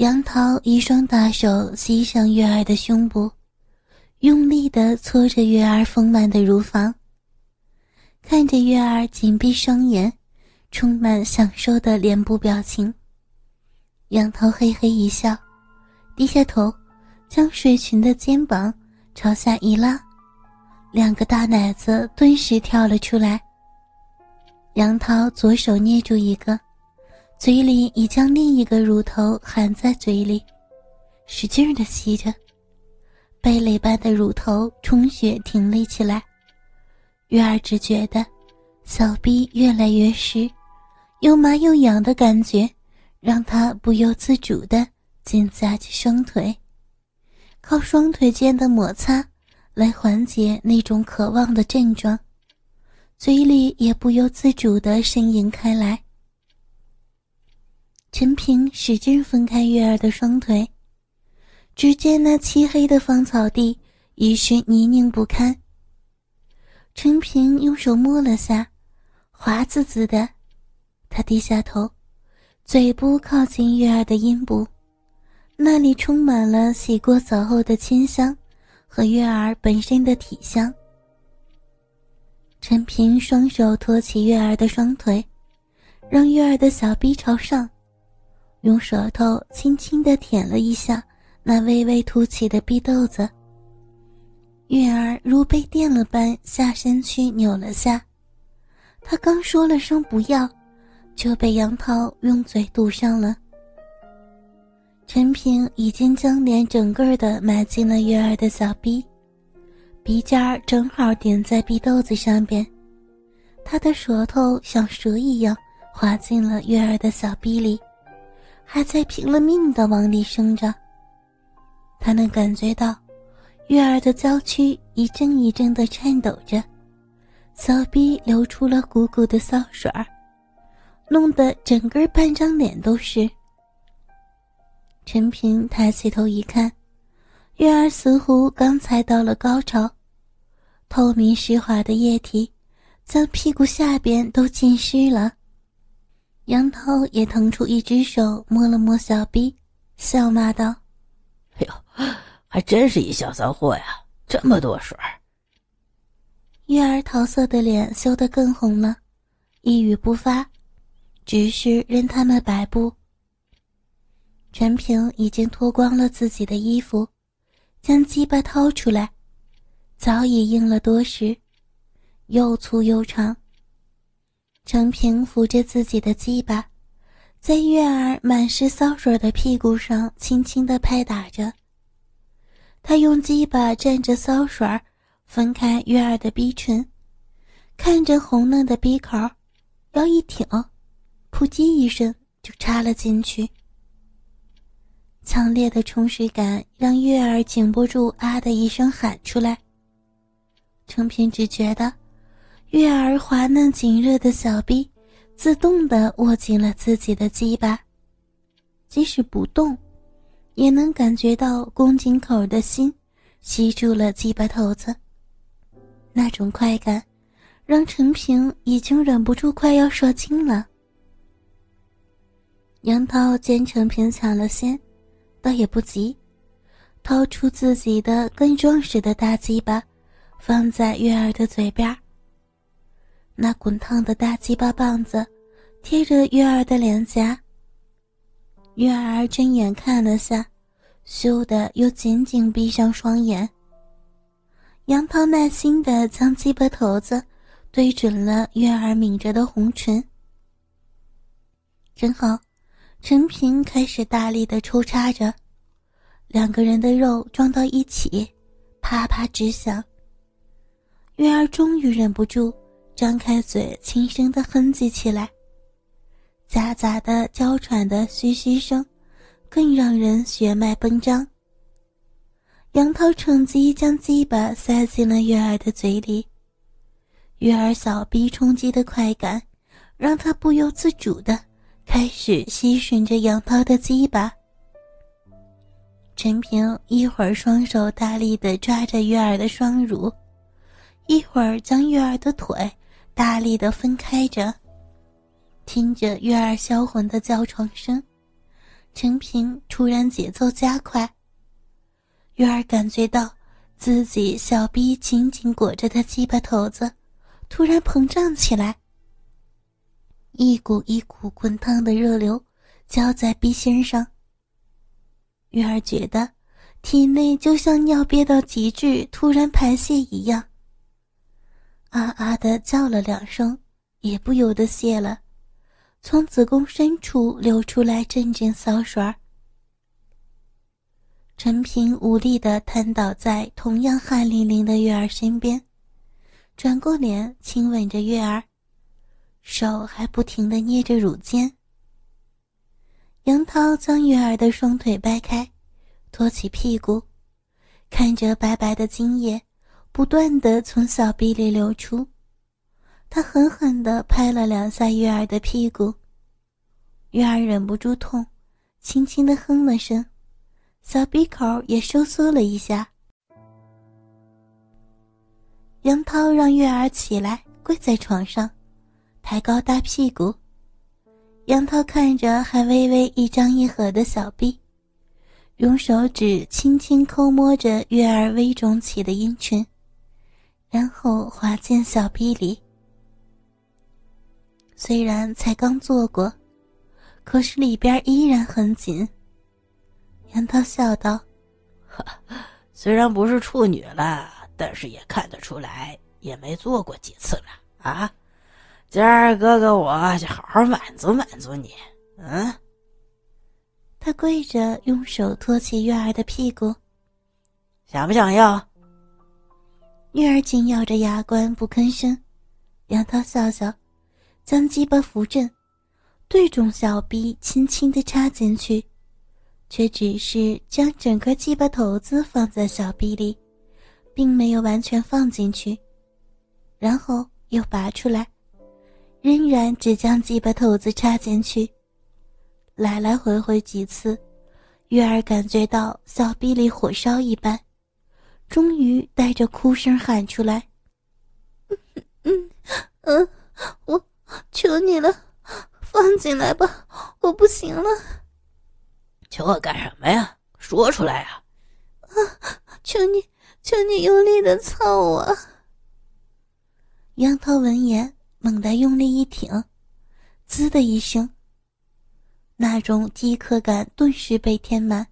杨桃一双大手袭上月儿的胸部，用力地搓着月儿丰满的乳房。看着月儿紧闭双眼，充满享受的脸部表情，杨桃嘿嘿一笑，低下头，将睡裙的肩膀朝下一拉，两个大奶子顿时跳了出来。杨桃左手捏住一个。嘴里已将另一个乳头含在嘴里，使劲的吸着，蓓蕾般的乳头充血挺立起来。月儿只觉得小臂越来越湿，又麻又痒的感觉，让她不由自主的紧夹起双腿，靠双腿间的摩擦来缓解那种渴望的症状，嘴里也不由自主的呻吟开来。陈平使劲分开月儿的双腿，只见那漆黑的芳草地已是泥泞不堪。陈平用手摸了下，滑滋滋的。他低下头，嘴部靠近月儿的阴部，那里充满了洗过澡后的清香和月儿本身的体香。陈平双手托起月儿的双腿，让月儿的小臂朝上。用舌头轻轻地舔了一下那微微凸起的逼豆子，月儿如被电了般下身去扭了下。他刚说了声不要，就被杨涛用嘴堵上了。陈平已经将脸整个的埋进了月儿的小逼，鼻尖儿正好点在逼豆子上边，他的舌头像蛇一样滑进了月儿的小逼里。还在拼了命的往里升着。他能感觉到，月儿的娇躯一阵一阵的颤抖着，小臂流出了鼓鼓的骚水儿，弄得整个半张脸都是。陈平抬起头一看，月儿似乎刚才到了高潮，透明湿滑的液体将屁股下边都浸湿了。杨涛也腾出一只手摸了摸小臂，笑骂道：“哎呦，还真是一小骚货呀，这么多水月儿桃色的脸羞得更红了，一语不发，只是任他们摆布。陈平已经脱光了自己的衣服，将鸡巴掏出来，早已硬了多时，又粗又长。陈平扶着自己的鸡巴，在月儿满是骚水的屁股上轻轻地拍打着。他用鸡巴蘸着骚水分开月儿的逼唇，看着红嫩的逼口，腰一挺，扑叽一声就插了进去。强烈的充实感让月儿禁不住啊的一声喊出来。陈平只觉得。月儿滑嫩紧热的小臂，自动地握紧了自己的鸡巴，即使不动，也能感觉到宫颈口的心吸住了鸡巴头子。那种快感，让陈平已经忍不住快要射精了。杨涛见陈平抢了先，倒也不急，掏出自己的更壮实的大鸡巴，放在月儿的嘴边。那滚烫的大鸡巴棒子贴着月儿的脸颊，月儿睁眼看了下，羞得又紧紧闭上双眼。杨涛耐心地将鸡巴头子对准了月儿抿着的红唇。正好，陈平开始大力地抽插着，两个人的肉撞到一起，啪啪直响。月儿终于忍不住。张开嘴，轻声的哼唧起来，夹杂的娇喘的嘘嘘声，更让人血脉奔张。杨涛趁机将鸡巴塞进了月儿的嘴里，月儿小臂冲击的快感，让他不由自主的开始吸吮着杨涛的鸡巴。陈平一会儿双手大力的抓着月儿的双乳，一会儿将月儿的腿。大力的分开着，听着月儿销魂的叫床声，陈平突然节奏加快。月儿感觉到自己小臂紧紧裹着的鸡巴头子，突然膨胀起来，一股一股滚烫的热流浇在臂心上。月儿觉得体内就像尿憋到极致，突然排泄一样，啊啊的叫了两声，也不由得泄了，从子宫深处流出来阵阵骚水儿。陈平无力地瘫倒在同样汗淋淋的月儿身边，转过脸亲吻着月儿，手还不停地捏着乳尖。杨涛将月儿的双腿掰开，托起屁股，看着白白的精液不断地从小臂里流出，他狠狠地拍了两下月儿的屁股，月儿忍不住痛，轻轻的哼了声。小鼻口也收缩了一下。杨涛让月儿起来，跪在床上，抬高大屁股。杨涛看着还微微一张一合的小臂，用手指轻轻抠摸着月儿微肿起的阴唇，然后滑进小臂里。虽然才刚做过，可是里边依然很紧。杨涛笑道：“虽然不是处女了，但是也看得出来，也没做过几次了啊。今儿哥哥我就好好满足满足你。”嗯。他跪着，用手托起月儿的屁股，想不想要？月儿紧咬着牙关不吭声。杨涛笑笑，将鸡巴扶正，对准小臂，轻轻的插进去。却只是将整个鸡巴头子放在小臂里，并没有完全放进去，然后又拔出来，仍然只将鸡巴头子插进去。来来回回几次，月儿感觉到小臂里火烧一般，终于带着哭声喊出来：“嗯嗯，我求你了，放进来吧，我不行了。”求我干什么呀？说出来呀！啊，求你，求你用力的操我！杨涛闻言，猛地用力一挺，滋的一声，那种饥渴感顿时被填满，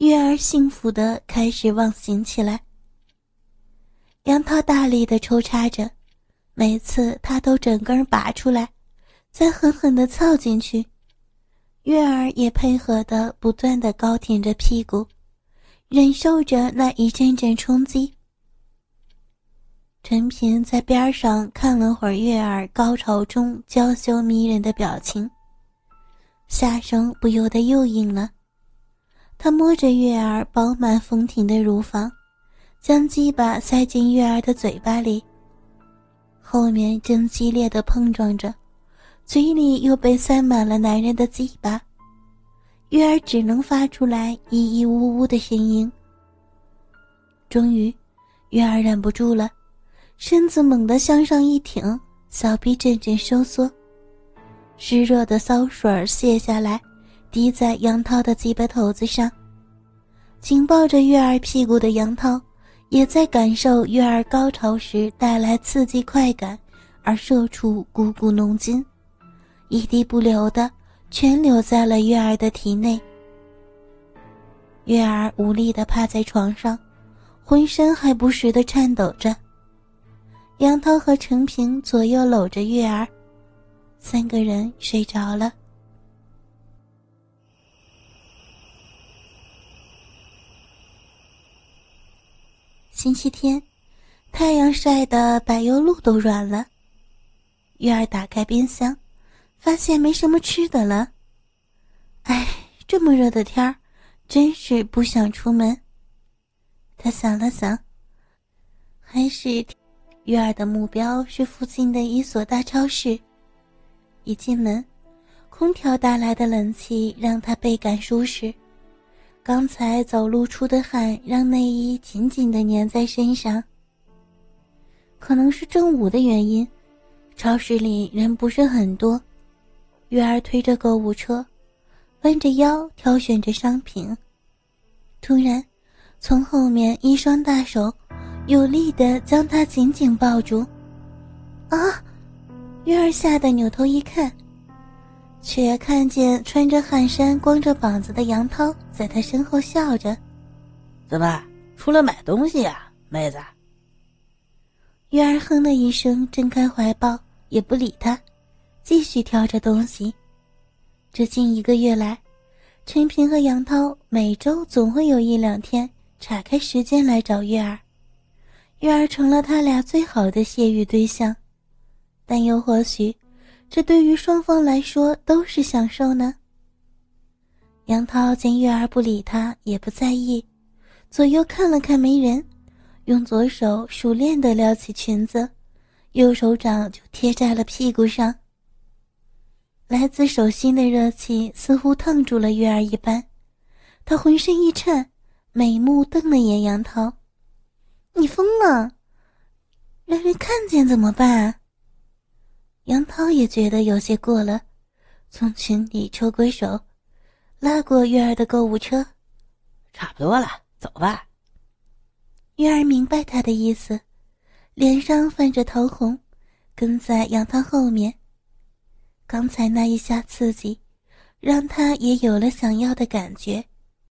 月儿幸福的开始忘形起来。杨涛大力的抽插着，每次他都整根拔出来，再狠狠的操进去。月儿也配合的不断的高挺着屁股，忍受着那一阵阵冲击。陈平在边上看了会儿月儿高潮中娇羞迷人的表情，下身不由得又硬了。他摸着月儿饱满丰挺的乳房，将鸡巴塞进月儿的嘴巴里，后面正激烈的碰撞着。嘴里又被塞满了男人的鸡巴，月儿只能发出来咿咿呜呜的声音。终于，月儿忍不住了，身子猛地向上一挺，小臂阵阵收缩，湿热的骚水泄下来，滴在杨涛的鸡巴头子上。紧抱着月儿屁股的杨涛，也在感受月儿高潮时带来刺激快感，而射出股股浓精。一滴不留的，全留在了月儿的体内。月儿无力的趴在床上，浑身还不时的颤抖着。杨涛和陈平左右搂着月儿，三个人睡着了。星期天，太阳晒得柏油路都软了。月儿打开冰箱。发现没什么吃的了，哎，这么热的天儿，真是不想出门。他想了想，还是月儿的目标是附近的一所大超市。一进门，空调带来的冷气让他倍感舒适。刚才走路出的汗让内衣紧紧的粘在身上。可能是正午的原因，超市里人不是很多。月儿推着购物车，弯着腰挑选着商品。突然，从后面一双大手有力的将她紧紧抱住。啊！月儿吓得扭头一看，却看见穿着汗衫、光着膀子的杨涛在他身后笑着：“怎么出来买东西呀，妹子？”月儿哼了一声，睁开怀抱，也不理他，继续挑着东西。这近一个月来，陈平和杨涛每周总会有一两天岔开时间来找月儿，月儿成了他俩最好的泄欲对象。但又或许，这对于双方来说都是享受呢。杨涛见月儿不理他，也不在意，左右看了看没人，用左手熟练地撩起裙子，右手掌就贴在了屁股上。来自手心的热气似乎烫住了月儿一般，她浑身一颤，美目瞪了眼杨涛：“你疯了？让人看见怎么办？”杨涛也觉得有些过了，从群里抽回手，拉过月儿的购物车，差不多了，走吧。月儿明白他的意思，脸上泛着桃红，跟在杨涛后面。刚才那一下刺激，让他也有了想要的感觉。